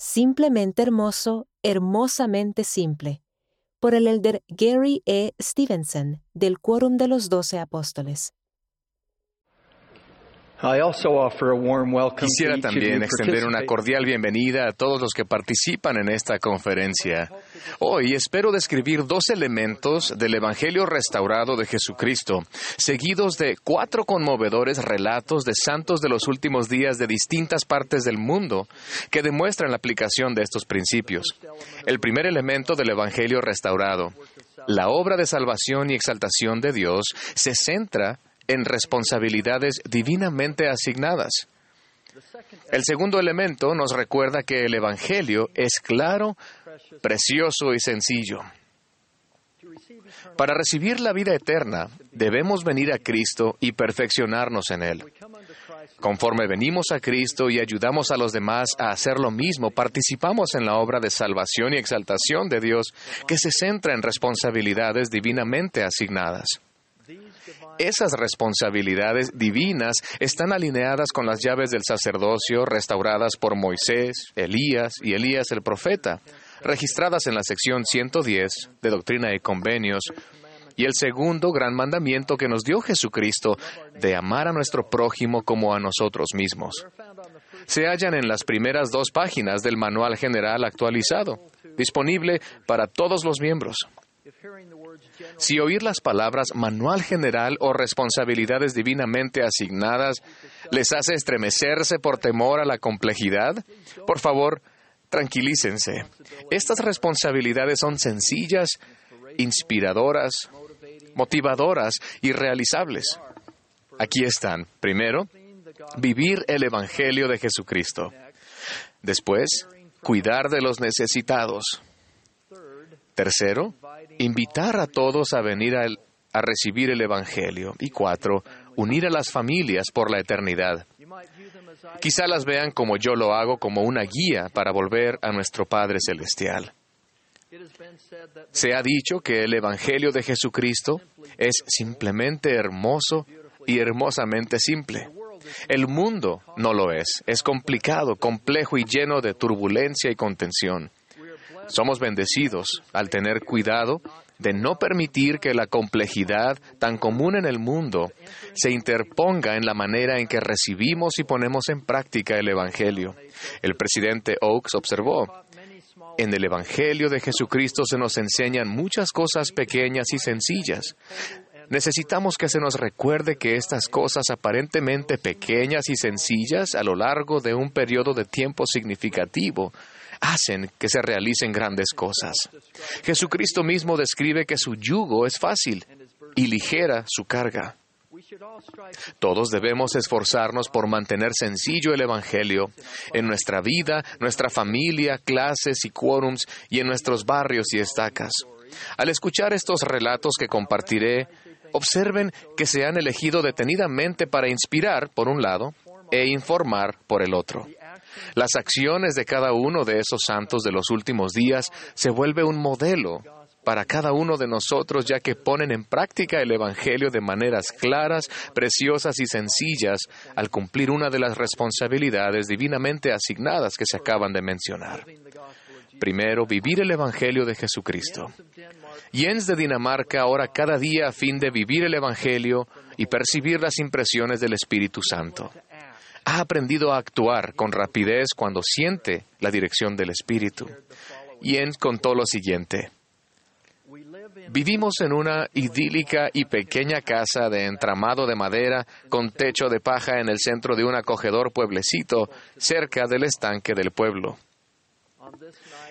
Simplemente hermoso, hermosamente simple, por el elder Gary E. Stevenson del Quórum de los Doce Apóstoles. Quisiera también extender una cordial bienvenida a todos los que participan en esta conferencia. Hoy espero describir dos elementos del Evangelio restaurado de Jesucristo, seguidos de cuatro conmovedores relatos de santos de los últimos días de distintas partes del mundo que demuestran la aplicación de estos principios. El primer elemento del Evangelio restaurado, la obra de salvación y exaltación de Dios, se centra en responsabilidades divinamente asignadas. El segundo elemento nos recuerda que el Evangelio es claro, precioso y sencillo. Para recibir la vida eterna, debemos venir a Cristo y perfeccionarnos en Él. Conforme venimos a Cristo y ayudamos a los demás a hacer lo mismo, participamos en la obra de salvación y exaltación de Dios que se centra en responsabilidades divinamente asignadas. Esas responsabilidades divinas están alineadas con las llaves del sacerdocio restauradas por Moisés, Elías y Elías el profeta, registradas en la sección 110 de Doctrina y Convenios, y el segundo gran mandamiento que nos dio Jesucristo de amar a nuestro prójimo como a nosotros mismos. Se hallan en las primeras dos páginas del Manual General actualizado, disponible para todos los miembros. Si oír las palabras manual general o responsabilidades divinamente asignadas les hace estremecerse por temor a la complejidad, por favor, tranquilícense. Estas responsabilidades son sencillas, inspiradoras, motivadoras y realizables. Aquí están. Primero, vivir el Evangelio de Jesucristo. Después, cuidar de los necesitados. Tercero, invitar a todos a venir a, a, recibir el Evangelio. Y cuatro, unir a las familias por la eternidad. Quizá las vean como yo lo hago, como una guía para volver a nuestro Padre Celestial. Se ha dicho que el Evangelio de Jesucristo es simplemente hermoso y hermosamente simple. El mundo no lo es, es complicado, complejo y lleno de turbulencia y contención. Somos bendecidos al tener cuidado de no permitir que la complejidad tan común en el mundo se interponga en la manera en que recibimos y ponemos en práctica el Evangelio. El presidente Oaks observó, en el Evangelio de Jesucristo se nos enseñan muchas cosas pequeñas y sencillas. Necesitamos que se nos recuerde que estas cosas aparentemente pequeñas y sencillas a lo largo de un periodo de tiempo significativo hacen que se realicen grandes cosas. Jesucristo mismo describe que su yugo es fácil y ligera su carga. Todos debemos esforzarnos por mantener sencillo el Evangelio en nuestra vida, nuestra familia, clases y quórums y en nuestros barrios y estacas. Al escuchar estos relatos que compartiré, observen que se han elegido detenidamente para inspirar, por un lado, e informar, por el otro. Las acciones de cada uno de esos santos de los últimos días se vuelve un modelo para cada uno de nosotros, ya que ponen en práctica el Evangelio de maneras claras, preciosas y sencillas al cumplir una de las responsabilidades divinamente asignadas que se acaban de mencionar. Primero, vivir el Evangelio de Jesucristo. Jens de Dinamarca ora cada día a fin de vivir el Evangelio y percibir las impresiones del Espíritu Santo ha aprendido a actuar con rapidez cuando siente la dirección del Espíritu. Y él contó lo siguiente. Vivimos en una idílica y pequeña casa de entramado de madera con techo de paja en el centro de un acogedor pueblecito cerca del estanque del pueblo.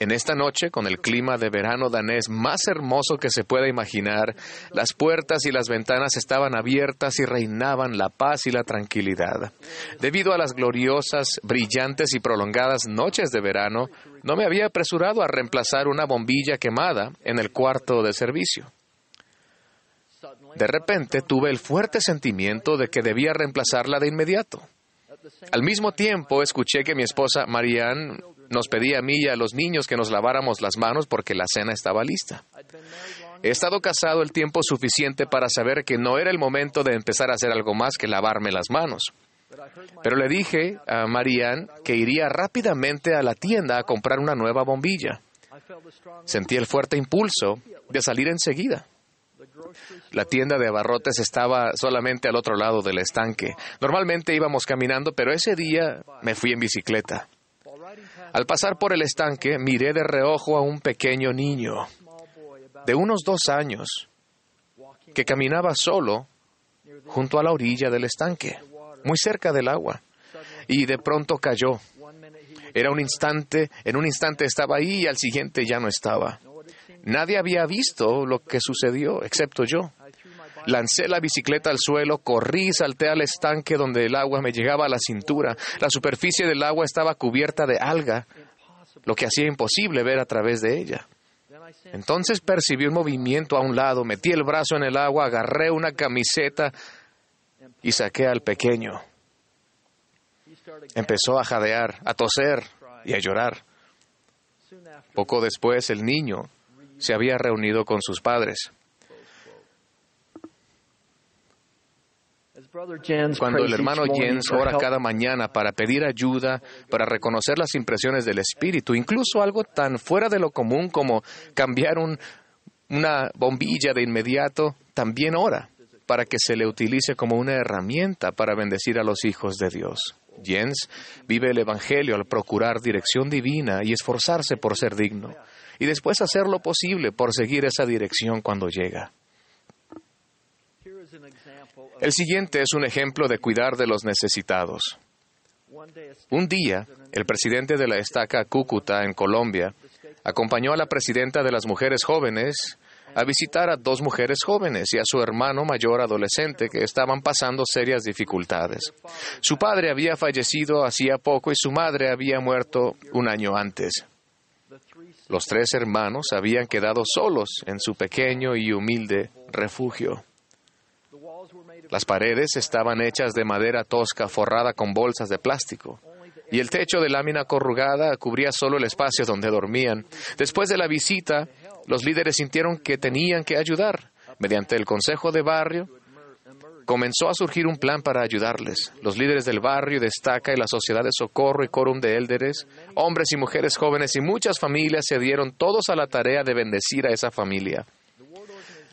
En esta noche, con el clima de verano danés más hermoso que se pueda imaginar, las puertas y las ventanas estaban abiertas y reinaban la paz y la tranquilidad. Debido a las gloriosas, brillantes y prolongadas noches de verano, no me había apresurado a reemplazar una bombilla quemada en el cuarto de servicio. De repente tuve el fuerte sentimiento de que debía reemplazarla de inmediato. Al mismo tiempo escuché que mi esposa Marianne nos pedía a mí y a los niños que nos laváramos las manos porque la cena estaba lista. He estado casado el tiempo suficiente para saber que no era el momento de empezar a hacer algo más que lavarme las manos. Pero le dije a Marianne que iría rápidamente a la tienda a comprar una nueva bombilla. Sentí el fuerte impulso de salir enseguida. La tienda de abarrotes estaba solamente al otro lado del estanque. Normalmente íbamos caminando, pero ese día me fui en bicicleta. Al pasar por el estanque, miré de reojo a un pequeño niño de unos dos años que caminaba solo junto a la orilla del estanque, muy cerca del agua, y de pronto cayó. Era un instante, en un instante estaba ahí y al siguiente ya no estaba. Nadie había visto lo que sucedió, excepto yo. Lancé la bicicleta al suelo, corrí y salté al estanque donde el agua me llegaba a la cintura. La superficie del agua estaba cubierta de alga, lo que hacía imposible ver a través de ella. Entonces percibí un movimiento a un lado, metí el brazo en el agua, agarré una camiseta y saqué al pequeño. Empezó a jadear, a toser y a llorar. Poco después el niño se había reunido con sus padres. Cuando el hermano Jens ora cada mañana para pedir ayuda, para reconocer las impresiones del Espíritu, incluso algo tan fuera de lo común como cambiar una bombilla de inmediato, también ora para que se le utilice como una herramienta para bendecir a los hijos de Dios. Jens vive el Evangelio al procurar dirección divina y esforzarse por ser digno, y después hacer lo posible por seguir esa dirección cuando llega. El siguiente es un ejemplo de cuidar de los necesitados. Un día, el presidente de la estaca Cúcuta, en Colombia, acompañó a la presidenta de las mujeres jóvenes a visitar a dos mujeres jóvenes y a su hermano mayor adolescente que estaban pasando serias dificultades. Su padre había fallecido hacía poco y su madre había muerto un año antes. Los tres hermanos habían quedado solos en su pequeño y humilde refugio. Las paredes estaban hechas de madera tosca forrada con bolsas de plástico, y el techo de lámina corrugada cubría solo el espacio donde dormían. Después de la visita, los líderes sintieron que tenían que ayudar. Mediante el Consejo de Barrio, comenzó a surgir un plan para ayudarles. Los líderes del barrio, Destaca y la Sociedad de Socorro y Quórum de Élderes, hombres y mujeres jóvenes y muchas familias se dieron todos a la tarea de bendecir a esa familia.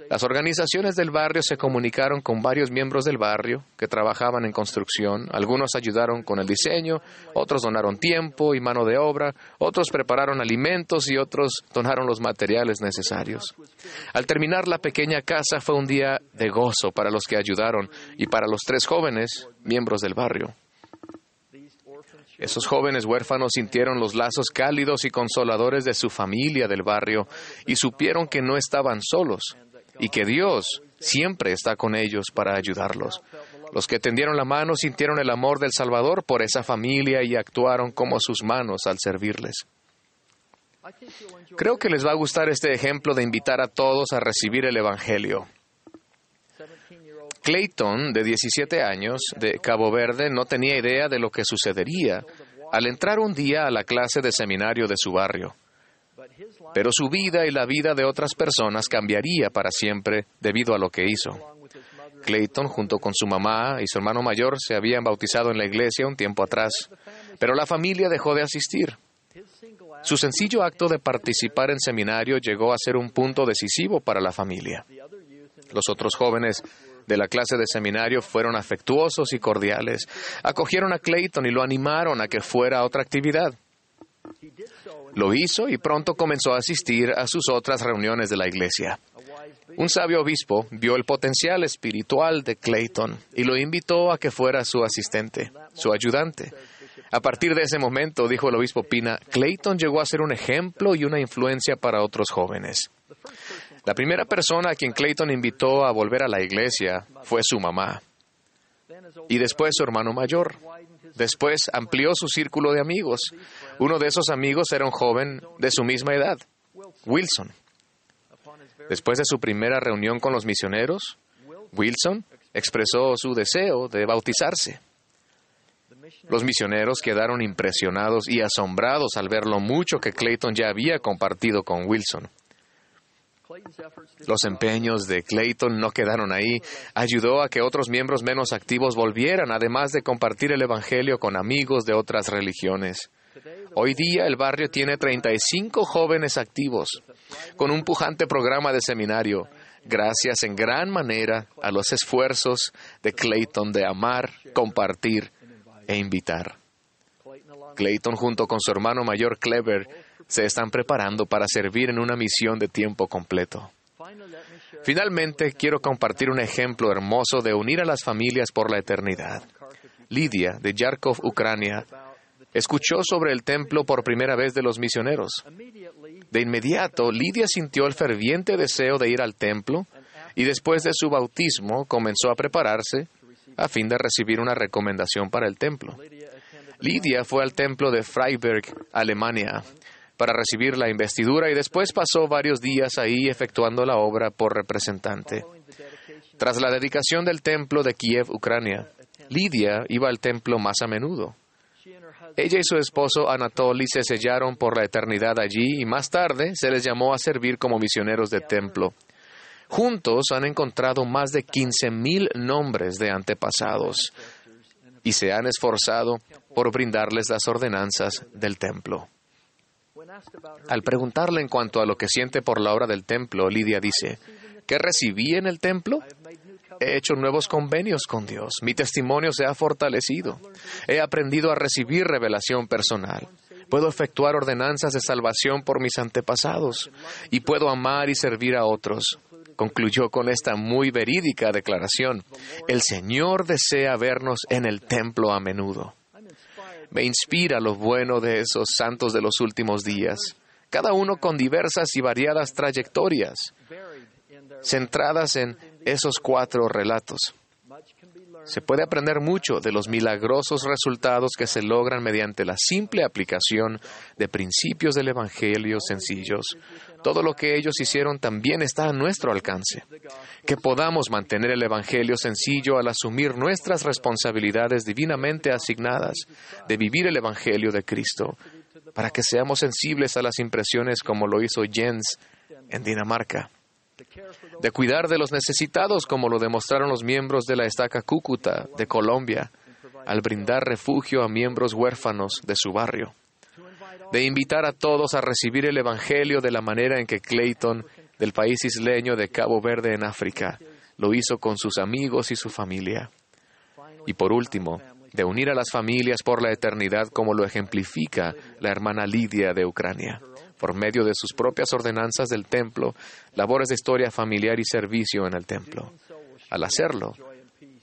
Las organizaciones del barrio se comunicaron con varios miembros del barrio que trabajaban en construcción. Algunos ayudaron con el diseño, otros donaron tiempo y mano de obra, otros prepararon alimentos y otros donaron los materiales necesarios. Al terminar la pequeña casa fue un día de gozo para los que ayudaron y para los tres jóvenes miembros del barrio. Esos jóvenes huérfanos sintieron los lazos cálidos y consoladores de su familia del barrio y supieron que no estaban solos y que Dios siempre está con ellos para ayudarlos. Los que tendieron la mano sintieron el amor del Salvador por esa familia y actuaron como sus manos al servirles. Creo que les va a gustar este ejemplo de invitar a todos a recibir el Evangelio. Clayton, de 17 años, de Cabo Verde, no tenía idea de lo que sucedería al entrar un día a la clase de seminario de su barrio pero su vida y la vida de otras personas cambiaría para siempre debido a lo que hizo. Clayton, junto con su mamá y su hermano mayor, se habían bautizado en la iglesia un tiempo atrás, pero la familia dejó de asistir. Su sencillo acto de participar en seminario llegó a ser un punto decisivo para la familia. Los otros jóvenes de la clase de seminario fueron afectuosos y cordiales. Acogieron a Clayton y lo animaron a que fuera a otra actividad. Lo hizo y pronto comenzó a asistir a sus otras reuniones de la iglesia. Un sabio obispo vio el potencial espiritual de Clayton y lo invitó a que fuera su asistente, su ayudante. A partir de ese momento, dijo el obispo Pina, Clayton llegó a ser un ejemplo y una influencia para otros jóvenes. La primera persona a quien Clayton invitó a volver a la iglesia fue su mamá y después su hermano mayor. Después amplió su círculo de amigos. Uno de esos amigos era un joven de su misma edad, Wilson. Después de su primera reunión con los misioneros, Wilson expresó su deseo de bautizarse. Los misioneros quedaron impresionados y asombrados al ver lo mucho que Clayton ya había compartido con Wilson. Los empeños de Clayton no quedaron ahí. Ayudó a que otros miembros menos activos volvieran, además de compartir el Evangelio con amigos de otras religiones. Hoy día el barrio tiene 35 jóvenes activos, con un pujante programa de seminario, gracias en gran manera a los esfuerzos de Clayton de amar, compartir e invitar. Clayton junto con su hermano mayor Clever se están preparando para servir en una misión de tiempo completo. Finalmente, quiero compartir un ejemplo hermoso de unir a las familias por la eternidad. Lidia, de Yarkov, Ucrania, escuchó sobre el templo por primera vez de los misioneros. De inmediato, Lidia sintió el ferviente deseo de ir al templo y después de su bautismo comenzó a prepararse a fin de recibir una recomendación para el templo. Lidia fue al templo de Freiberg, Alemania, para recibir la investidura y después pasó varios días ahí efectuando la obra por representante. Tras la dedicación del templo de Kiev, Ucrania, Lidia iba al templo más a menudo. Ella y su esposo Anatoly se sellaron por la eternidad allí y más tarde se les llamó a servir como misioneros de templo. Juntos han encontrado más de 15.000 nombres de antepasados y se han esforzado por brindarles las ordenanzas del templo. Al preguntarle en cuanto a lo que siente por la obra del templo, Lidia dice, ¿qué recibí en el templo? He hecho nuevos convenios con Dios. Mi testimonio se ha fortalecido. He aprendido a recibir revelación personal. Puedo efectuar ordenanzas de salvación por mis antepasados y puedo amar y servir a otros. Concluyó con esta muy verídica declaración. El Señor desea vernos en el templo a menudo. Me inspira lo bueno de esos santos de los últimos días, cada uno con diversas y variadas trayectorias, centradas en esos cuatro relatos. Se puede aprender mucho de los milagrosos resultados que se logran mediante la simple aplicación de principios del Evangelio sencillos. Todo lo que ellos hicieron también está a nuestro alcance. Que podamos mantener el Evangelio sencillo al asumir nuestras responsabilidades divinamente asignadas de vivir el Evangelio de Cristo, para que seamos sensibles a las impresiones como lo hizo Jens en Dinamarca de cuidar de los necesitados como lo demostraron los miembros de la estaca Cúcuta de Colombia al brindar refugio a miembros huérfanos de su barrio, de invitar a todos a recibir el Evangelio de la manera en que Clayton, del país isleño de Cabo Verde en África, lo hizo con sus amigos y su familia. Y por último, de unir a las familias por la eternidad como lo ejemplifica la hermana Lidia de Ucrania por medio de sus propias ordenanzas del templo, labores de historia familiar y servicio en el templo. Al hacerlo,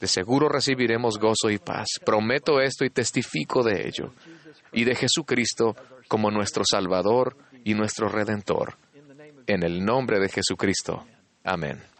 de seguro recibiremos gozo y paz. Prometo esto y testifico de ello, y de Jesucristo como nuestro Salvador y nuestro Redentor. En el nombre de Jesucristo. Amén.